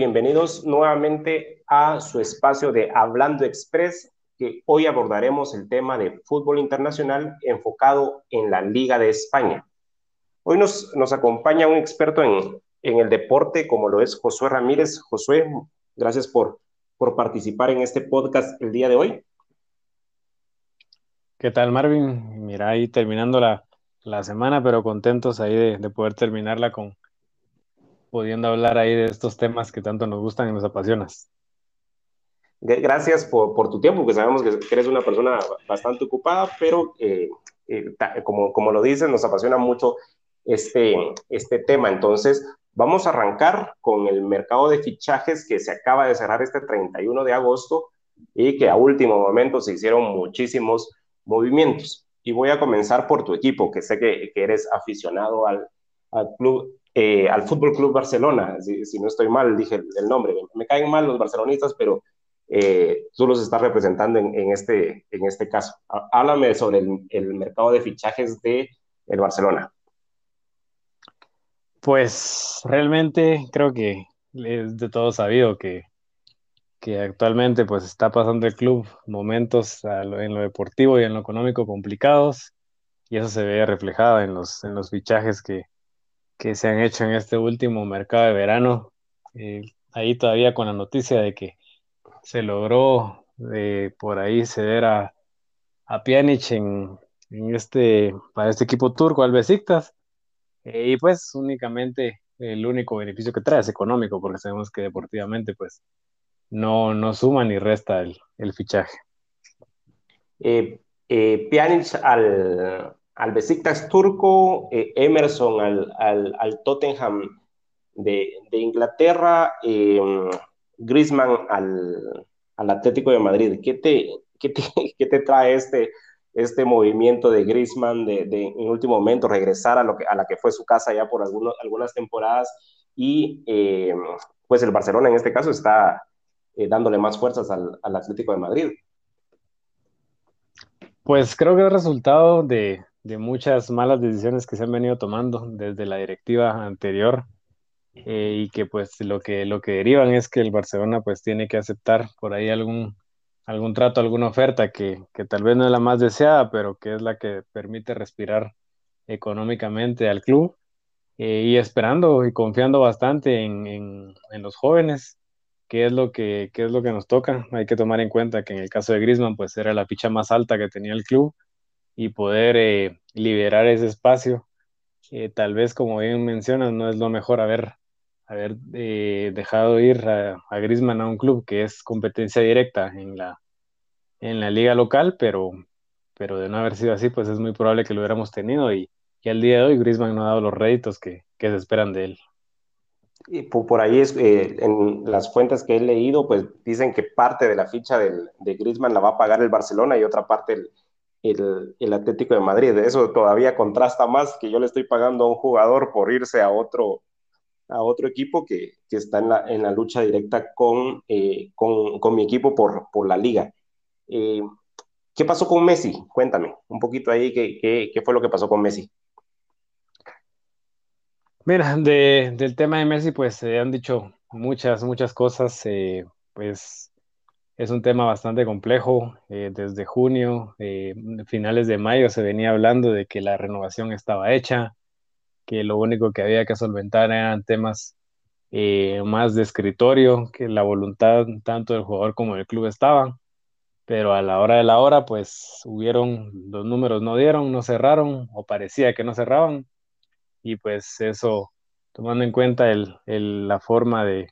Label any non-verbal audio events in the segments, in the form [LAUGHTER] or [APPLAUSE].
Bienvenidos nuevamente a su espacio de Hablando Express, que hoy abordaremos el tema de fútbol internacional enfocado en la Liga de España. Hoy nos, nos acompaña un experto en, en el deporte, como lo es Josué Ramírez. Josué, gracias por, por participar en este podcast el día de hoy. ¿Qué tal, Marvin? Mira, ahí terminando la, la semana, pero contentos ahí de, de poder terminarla con, pudiendo hablar ahí de estos temas que tanto nos gustan y nos apasionas. Gracias por, por tu tiempo, porque sabemos que eres una persona bastante ocupada, pero eh, eh, como, como lo dices, nos apasiona mucho este, este tema. Entonces, vamos a arrancar con el mercado de fichajes que se acaba de cerrar este 31 de agosto y que a último momento se hicieron muchísimos movimientos. Y voy a comenzar por tu equipo, que sé que, que eres aficionado al, al club eh, al Fútbol Club Barcelona, si, no estoy mal, dije el, nombre. Me caen mal los barcelonistas, pero eh, tú los estás representando en, este, en este caso. Háblame sobre el, mercado de fichajes de el Barcelona. Pues realmente creo que es de todo sabido que, que actualmente pues está pasando el club momentos en lo deportivo y en lo económico complicados y eso se ve reflejado en los, en los fichajes que, que se han hecho en este último mercado de verano. Eh, ahí todavía con la noticia de que se logró eh, por ahí ceder a, a Pjanic en, este, para este equipo turco, al Besiktas. Eh, y pues únicamente el único beneficio que trae es económico, porque sabemos que deportivamente pues no, no suma ni resta el, el fichaje. Pjanic al, al Besiktas turco, eh, Emerson al, al, Tottenham de, Inglaterra, eh, Griezmann al, Atlético de Madrid. ¿Qué te, qué te, [LAUGHS] trae este, este movimiento de Griezmann de, en último momento regresar a, lo que, a la que fue su casa ya por algunas temporadas? Y eh, pues el Barcelona en este caso está dándole más fuerzas al, al Atlético de Madrid. Pues creo que el resultado de, de muchas malas decisiones que se han venido tomando desde la directiva anterior eh, y que pues lo que, lo que derivan es que el Barcelona pues tiene que aceptar por ahí algún, algún trato, alguna oferta que, que tal vez no es la más deseada, pero que es la que permite respirar económicamente al club eh, y esperando y confiando bastante en, en, los jóvenes, que es, lo que, que es lo que nos toca. Hay que tomar en cuenta que en el caso de Griezmann pues era la ficha más alta que tenía el club y poder eh, liberar ese espacio. Eh, tal vez, como bien mencionas, no es lo mejor haber, haber eh, dejado ir a, a Griezmann a un club que es competencia directa en la, en la liga local, pero, pero de no haber sido así, pues es muy probable que lo hubiéramos tenido y, y al día de hoy Griezmann no ha dado los réditos que, que se esperan de él. Y por, ahí es, en las fuentes que he leído, pues dicen que parte de la ficha del, de Griezmann la va a pagar el Barcelona y otra parte el, el, Atlético de Madrid. Eso todavía contrasta más que yo le estoy pagando a un jugador por irse a otro, a otro equipo que, está en la, en la, lucha directa con, eh, con, mi equipo por, por la liga. Eh, ¿Qué pasó con Messi? Cuéntame un poquito ahí qué, qué, fue lo que pasó con Messi. Mira, del tema de Messi, pues se han dicho muchas, muchas cosas. Eh, pues es un tema bastante complejo. Eh, desde junio, eh, finales de mayo, se venía hablando de que la renovación estaba hecha, que lo único que había que solventar eran temas eh, más de escritorio, que la voluntad tanto del jugador como del club estaba. Pero a la hora de la hora, pues hubieron, los números no dieron, no cerraron, o parecía que no cerraban. Y pues eso, tomando en cuenta el, la forma de,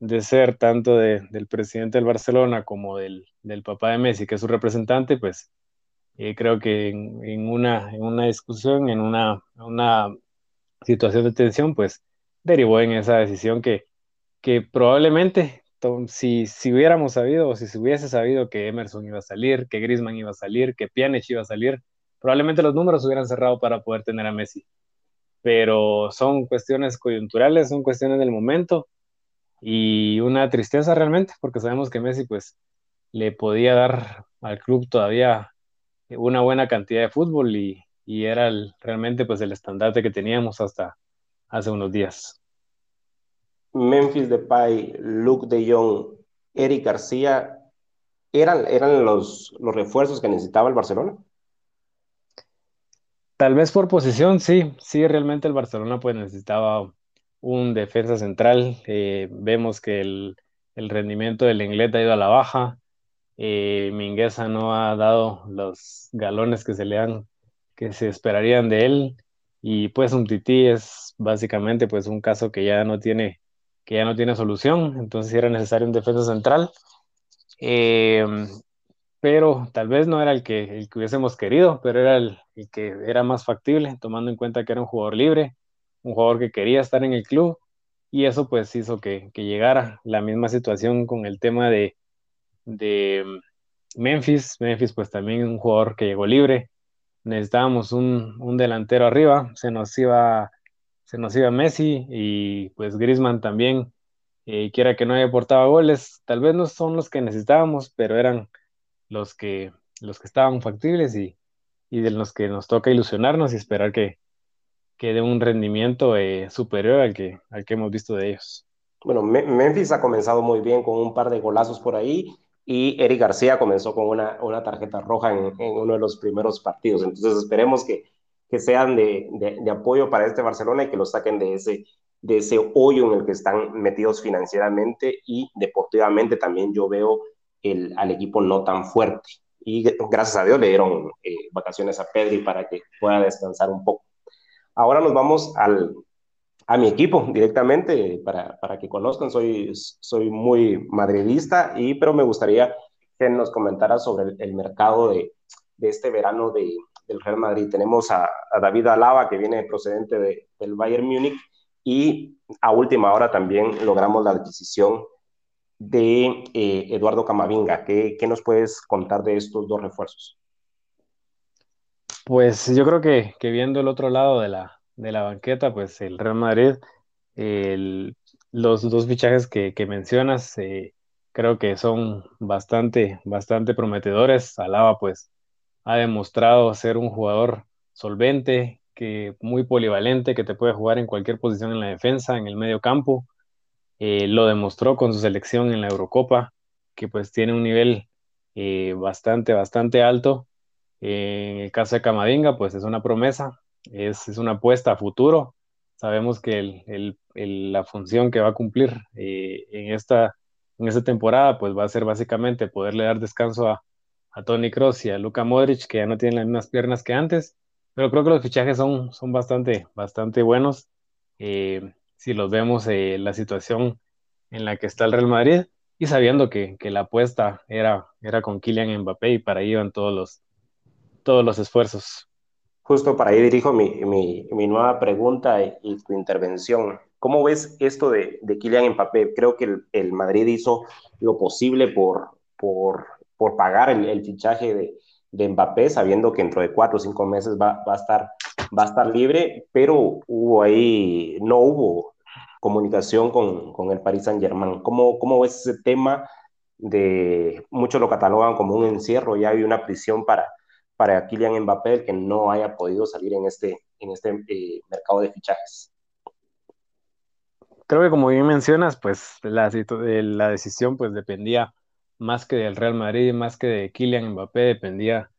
de ser tanto del presidente del Barcelona como del, papá de Messi, que es su representante, pues eh, creo que en, una, en una discusión, en una, una situación de tensión, pues derivó en esa decisión que, que probablemente si, si hubiéramos sabido o si se hubiese sabido que Emerson iba a salir, que Griezmann iba a salir, que Pjanic iba a salir, probablemente los números hubieran cerrado para poder tener a Messi. Pero son cuestiones coyunturales, son cuestiones del momento y una tristeza realmente, porque sabemos que Messi pues le podía dar al club todavía una buena cantidad de fútbol y, y era realmente pues el estandarte que teníamos hasta hace unos días. Memphis Depay, Luke de Jong, Eric García, ¿eran, eran los, los refuerzos que necesitaba el Barcelona? Tal vez por posición, sí, sí, realmente el Barcelona pues necesitaba un defensa central. Eh, vemos que el, rendimiento del inglés ha ido a la baja. Eh, Mingueza no ha dado los galones que se le han, que se esperarían de él. Y pues un tití es básicamente pues un caso que ya no tiene, que ya no tiene solución. Entonces era necesario un defensa central. Eh, pero tal vez no era el que, el que hubiésemos querido, pero era el, que era más factible, tomando en cuenta que era un jugador libre, un jugador que quería estar en el club, y eso pues hizo que, llegara. La misma situación con el tema de, de Memphis. Memphis pues también un jugador que llegó libre, necesitábamos un, delantero arriba, se nos iba se nos iba Messi y pues Griezmann también, eh, quiera que no haya aportado goles, tal vez no son los que necesitábamos, pero eran los que, los que estaban factibles y, de los que nos toca ilusionarnos y esperar que, que dé un rendimiento eh, superior al que, al que hemos visto de ellos. Bueno, Memphis ha comenzado muy bien con un par de golazos por ahí y Eric García comenzó con una, una tarjeta roja en, uno de los primeros partidos. Entonces esperemos que, que sean de, de, apoyo para este Barcelona y que lo saquen de ese, de ese hoyo en el que están metidos financieramente y deportivamente también yo veo el, al equipo no tan fuerte. Y gracias a Dios le dieron eh, vacaciones a Pedri para que pueda descansar un poco. Ahora nos vamos al, a mi equipo directamente para, para, que conozcan. Soy, soy muy madridista, y, pero me gustaría que nos comentara sobre el, mercado de, de, este verano de, del Real Madrid. Tenemos a, David Alaba, que viene procedente de, del Bayern Múnich, y a última hora también logramos la adquisición de eh, Eduardo Camavinga. ¿Qué, ¿Qué, nos puedes contar de estos dos refuerzos? Pues yo creo que, viendo el otro lado de la, banqueta, pues el Real Madrid, los dos fichajes que, que mencionas, eh, creo que son bastante, bastante prometedores. Alaba, pues, ha demostrado ser un jugador solvente, que muy polivalente, que te puede jugar en cualquier posición en la defensa, en el medio campo. Eh, lo demostró con su selección en la Eurocopa, que pues tiene un nivel eh, bastante, bastante alto. Eh, en el caso de Camavinga, pues es una promesa, es, una apuesta a futuro. Sabemos que la función que va a cumplir en, esta, en esta temporada, pues va a ser básicamente poderle dar descanso a, Tony Kroos y a Luka Modric, que ya no tienen las mismas piernas que antes, pero creo que los fichajes son, bastante, buenos si los vemos eh, la situación en la que está el Real Madrid y sabiendo que, la apuesta era, era con Kylian Mbappé y para ahí iban todos los, todos los esfuerzos. Justo para ahí dirijo mi, mi, mi nueva pregunta y, tu intervención. ¿Cómo ves esto de, de Kylian Mbappé? Creo que el, el, Madrid hizo lo posible por, por, por pagar el, fichaje de, de Mbappé, sabiendo que dentro de cuatro o cinco meses va, va, a estar, va a estar libre, pero hubo ahí, no hubo comunicación con, con el Paris Saint Germain. ¿Cómo, ¿Cómo ves ese tema de, muchos lo catalogan como un encierro, ya hay una prisión para, para Kylian Mbappé que no haya podido salir en este, en este eh, mercado de fichajes? Creo que como bien mencionas, pues la, la decisión pues dependía más que del Real Madrid, más que de Kylian Mbappé, dependía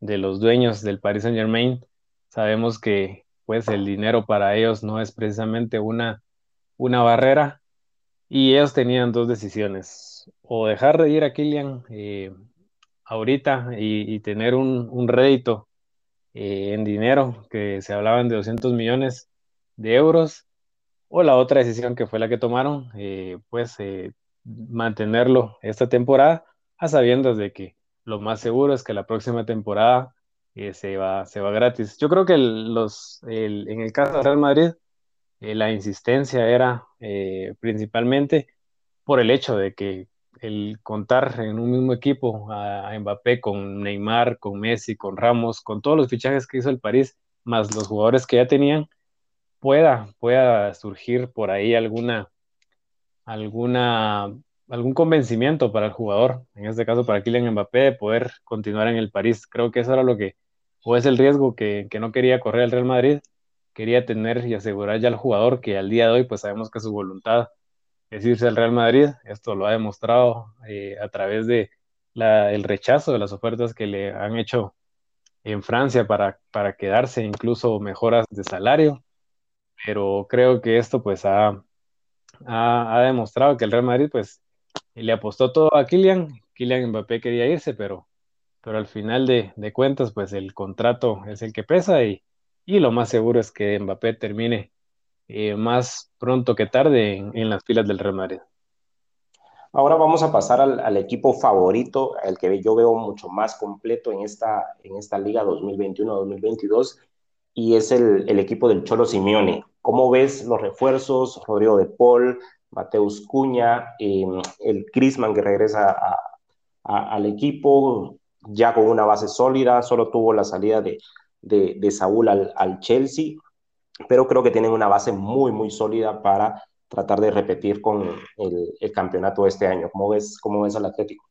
de los dueños del Paris Saint Germain. Sabemos que pues el dinero para ellos no es precisamente una, una barrera y ellos tenían dos decisiones, o dejar de ir a Kylian eh, ahorita y, tener un, rédito eh, en dinero, que se hablaban de 200 millones de euros, o la otra decisión que fue la que tomaron, eh, pues mantenerlo esta temporada, a sabiendas de que lo más seguro es que la próxima temporada eh, se, va, se va gratis. Yo creo que los, en el caso de Real Madrid, eh, la insistencia era eh, principalmente por el hecho de que el contar en un mismo equipo a, Mbappé con Neymar, con Messi, con Ramos, con todos los fichajes que hizo el París, más los jugadores que ya tenían, pueda, pueda surgir por ahí alguna alguna, algún convencimiento para el jugador, en este caso para Kylian Mbappé, de poder continuar en el París. Creo que eso era lo que, o es el riesgo que, que no quería correr el Real Madrid, quería tener y asegurar ya al jugador que al día de hoy pues sabemos que su voluntad es irse al Real Madrid. Esto lo ha demostrado eh, a través de rechazo de las ofertas que le han hecho en Francia para, para quedarse, incluso mejoras de salario. Pero creo que esto pues ha, ha, demostrado que el Real Madrid pues le apostó todo a Kylian. Kylian Mbappé quería irse, pero, pero al final de, cuentas pues el contrato es el que pesa y, y lo más seguro es que Mbappé termine eh, más pronto que tarde en, las filas del Real. Ahora vamos a pasar al, equipo favorito, el que yo veo mucho más completo en esta, en esta liga 2021-2022, y es el, equipo del Cholo Simeone. ¿Cómo ves los refuerzos? Rodrigo de Paul, Mateus Cuña, em, el Crisman que regresa al equipo ya con una base sólida, solo tuvo la salida de, de, Saúl al Chelsea pero creo que tienen una base muy, muy sólida para tratar de repetir con el, campeonato este año. ¿Cómo ves, ¿Cómo ves al Atlético?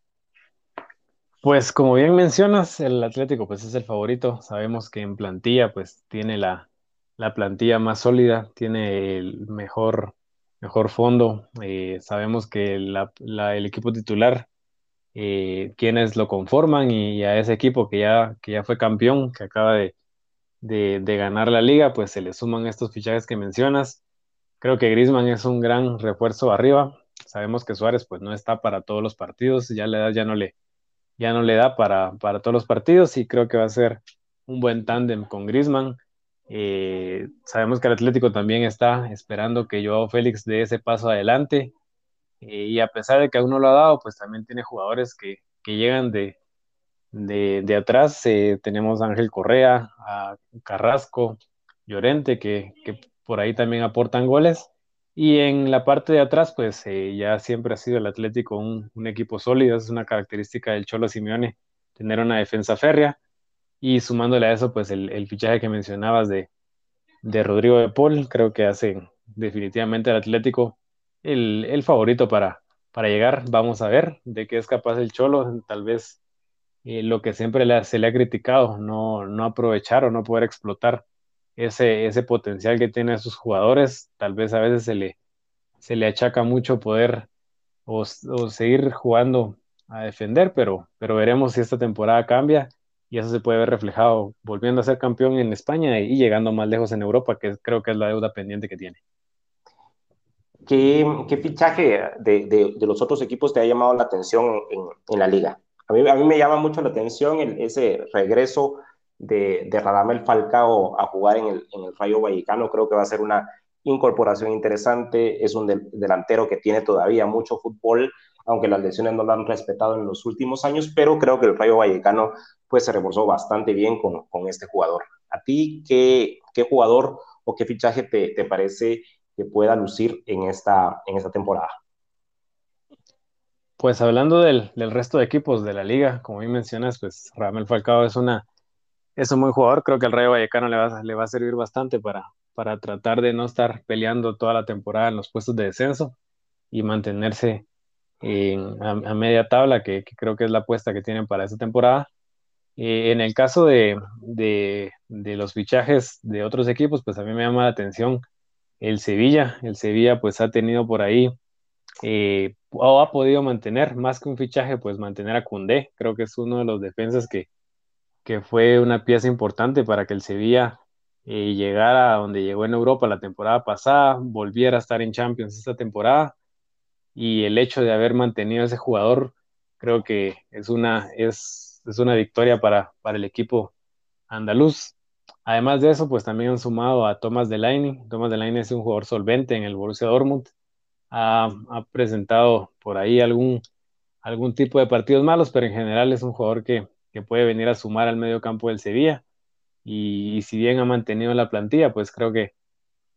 Pues como bien mencionas, el Atlético pues es el favorito. Sabemos que en plantilla pues tiene la, plantilla más sólida, tiene el mejor, mejor fondo. Eh, sabemos que el equipo titular, eh, quienes lo conforman y, a ese equipo que ya, que ya fue campeón, que acaba de, de, ganar la liga, pues se le suman estos fichajes que mencionas. Creo que Griezmann es un gran refuerzo arriba. Sabemos que Suárez pues no está para todos los partidos, ya la edad ya no le, ya no le da para, para todos los partidos y creo que va a ser un buen tándem con Griezmann. Eh, sabemos que el Atlético también está esperando que Joao Félix dé ese paso adelante eh, y a pesar de que aún no lo ha dado, pues también tiene jugadores que, que llegan de, de, atrás eh, tenemos a Ángel Correa, a Carrasco, Llorente, que, por ahí también aportan goles. Y en la parte de atrás, pues eh, ya siempre ha sido el Atlético un, equipo sólido, es una característica del Cholo Simeone, tener una defensa férrea. Y sumándole a eso, pues el, fichaje que mencionabas de, de, Rodrigo de Paul, creo que hace definitivamente al Atlético el, el favorito para, para llegar. Vamos a ver de qué es capaz el Cholo, tal vez lo que siempre se le ha criticado, no, no aprovechar o no poder explotar ese, ese potencial que tienen sus jugadores. Tal vez a veces se le, se le achaca mucho poder o, seguir jugando a defender, pero, pero veremos si esta temporada cambia y eso se puede ver reflejado volviendo a ser campeón en España y llegando más lejos en Europa, que creo que es la deuda pendiente que tiene. ¿Qué, qué fichaje de, de, los otros equipos te ha llamado la atención en, en la liga? A mí, me llama mucho la atención ese regreso de, Radamel Falcao a jugar en el, Rayo Vallecano. Creo que va a ser una incorporación interesante. Es un delantero que tiene todavía mucho fútbol, aunque las lesiones no lo han respetado en los últimos años, pero creo que el Rayo Vallecano pues, se reforzó bastante bien con, este jugador. ¿A ti qué, jugador o qué fichaje te, parece que pueda lucir en esta temporada? Pues hablando del, resto de equipos de la liga, como bien mencionas, pues Ramel Falcao es una es un buen jugador, creo que el Rayo Vallecano le va, le va a servir bastante para, para tratar de no estar peleando toda la temporada en los puestos de descenso y mantenerse a, media tabla, que, creo que es la apuesta que tienen para esta temporada. Eh, en el caso de, de, de, los fichajes de otros equipos, pues a mí me llama la atención el Sevilla. El Sevilla pues ha tenido por ahí eh, o ha podido mantener, más que un fichaje, pues mantener a Cundé. Creo que es uno de los defensas que, que fue una pieza importante para que el Sevilla eh, llegara a donde llegó en Europa la temporada pasada, volviera a estar en Champions esta temporada. Y el hecho de haber mantenido ese jugador, creo que es una, es, es una victoria para, para el equipo andaluz. Además de eso, pues también han sumado a Thomas Delaney. Thomas Delaney es un jugador solvente en el Borussia Dortmund ha, presentado por ahí algún, algún tipo de partidos malos, pero en general es un jugador que, puede venir a sumar al medio campo del Sevilla. Y, si bien ha mantenido la plantilla, pues creo que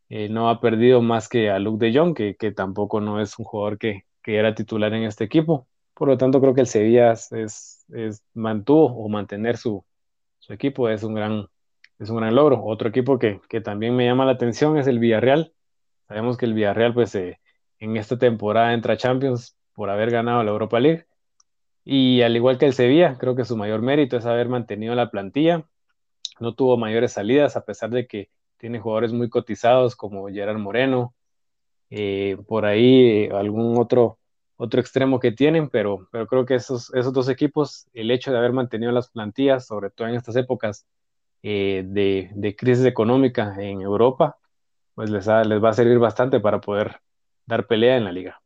eh, no ha perdido más que a Luke de Jong, que, tampoco no es un jugador que, era titular en este equipo. Por lo tanto, creo que el Sevilla es, mantuvo o mantener su, equipo es un gran, es un gran logro. Otro equipo que, también me llama la atención es el Villarreal. Sabemos que el Villarreal pues eh, en esta temporada entra Champions por haber ganado la Europa League. Y al igual que el Sevilla, creo que su mayor mérito es haber mantenido la plantilla. No tuvo mayores salidas, a pesar de que tiene jugadores muy cotizados como Gerard Moreno, eh, por ahí algún otro, otro extremo que tienen, pero, pero creo que esos, esos dos equipos, el hecho de haber mantenido las plantillas, sobre todo en estas épocas de, de, crisis económica en Europa, pues les, les va a servir bastante para poder dar pelea en la liga.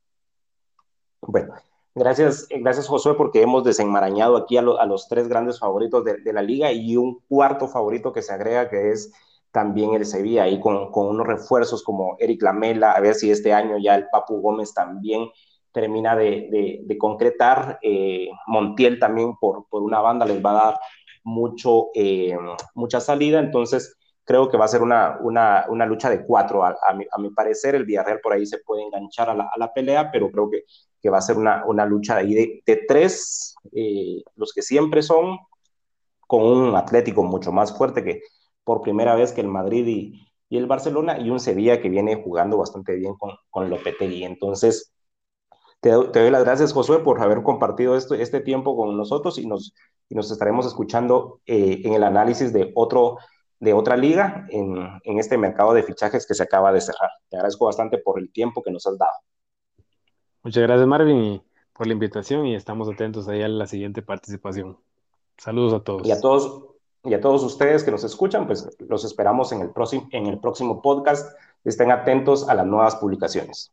Bueno, gracias, gracias Josué, porque hemos desenmarañado aquí a, los tres grandes favoritos de, la liga y un cuarto favorito que se agrega, que es también el Sevilla, ahí con, unos refuerzos como Eric Lamela, a ver si este año ya el Papu Gómez también termina de, concretar. Eh, Montiel también por, por, una banda les va a dar mucho, eh, mucha salida, entonces creo que va a ser una, una, una lucha de cuatro. A, a, mi, a, mi, parecer, el Villarreal por ahí se puede enganchar a la, a la pelea, pero creo que, que, va a ser una, una lucha ahí de, tres, eh, los que siempre son, con un Atlético mucho más fuerte que por primera vez que el Madrid y, y el Barcelona, y un Sevilla que viene jugando bastante bien con, con Lopetegui. Entonces, te, te, doy las gracias, Josué, por haber compartido esto, este tiempo con nosotros y nos, y nos estaremos escuchando eh, en el análisis de otro de otra liga en, en, este mercado de fichajes que se acaba de cerrar. Te agradezco bastante por el tiempo que nos has dado. Muchas gracias, Marvin, por la invitación y estamos atentos ahí a la siguiente participación. Saludos a todos. Y a todos, y a todos ustedes que nos escuchan, pues los esperamos en el, próximo, en el próximo podcast. Estén atentos a las nuevas publicaciones.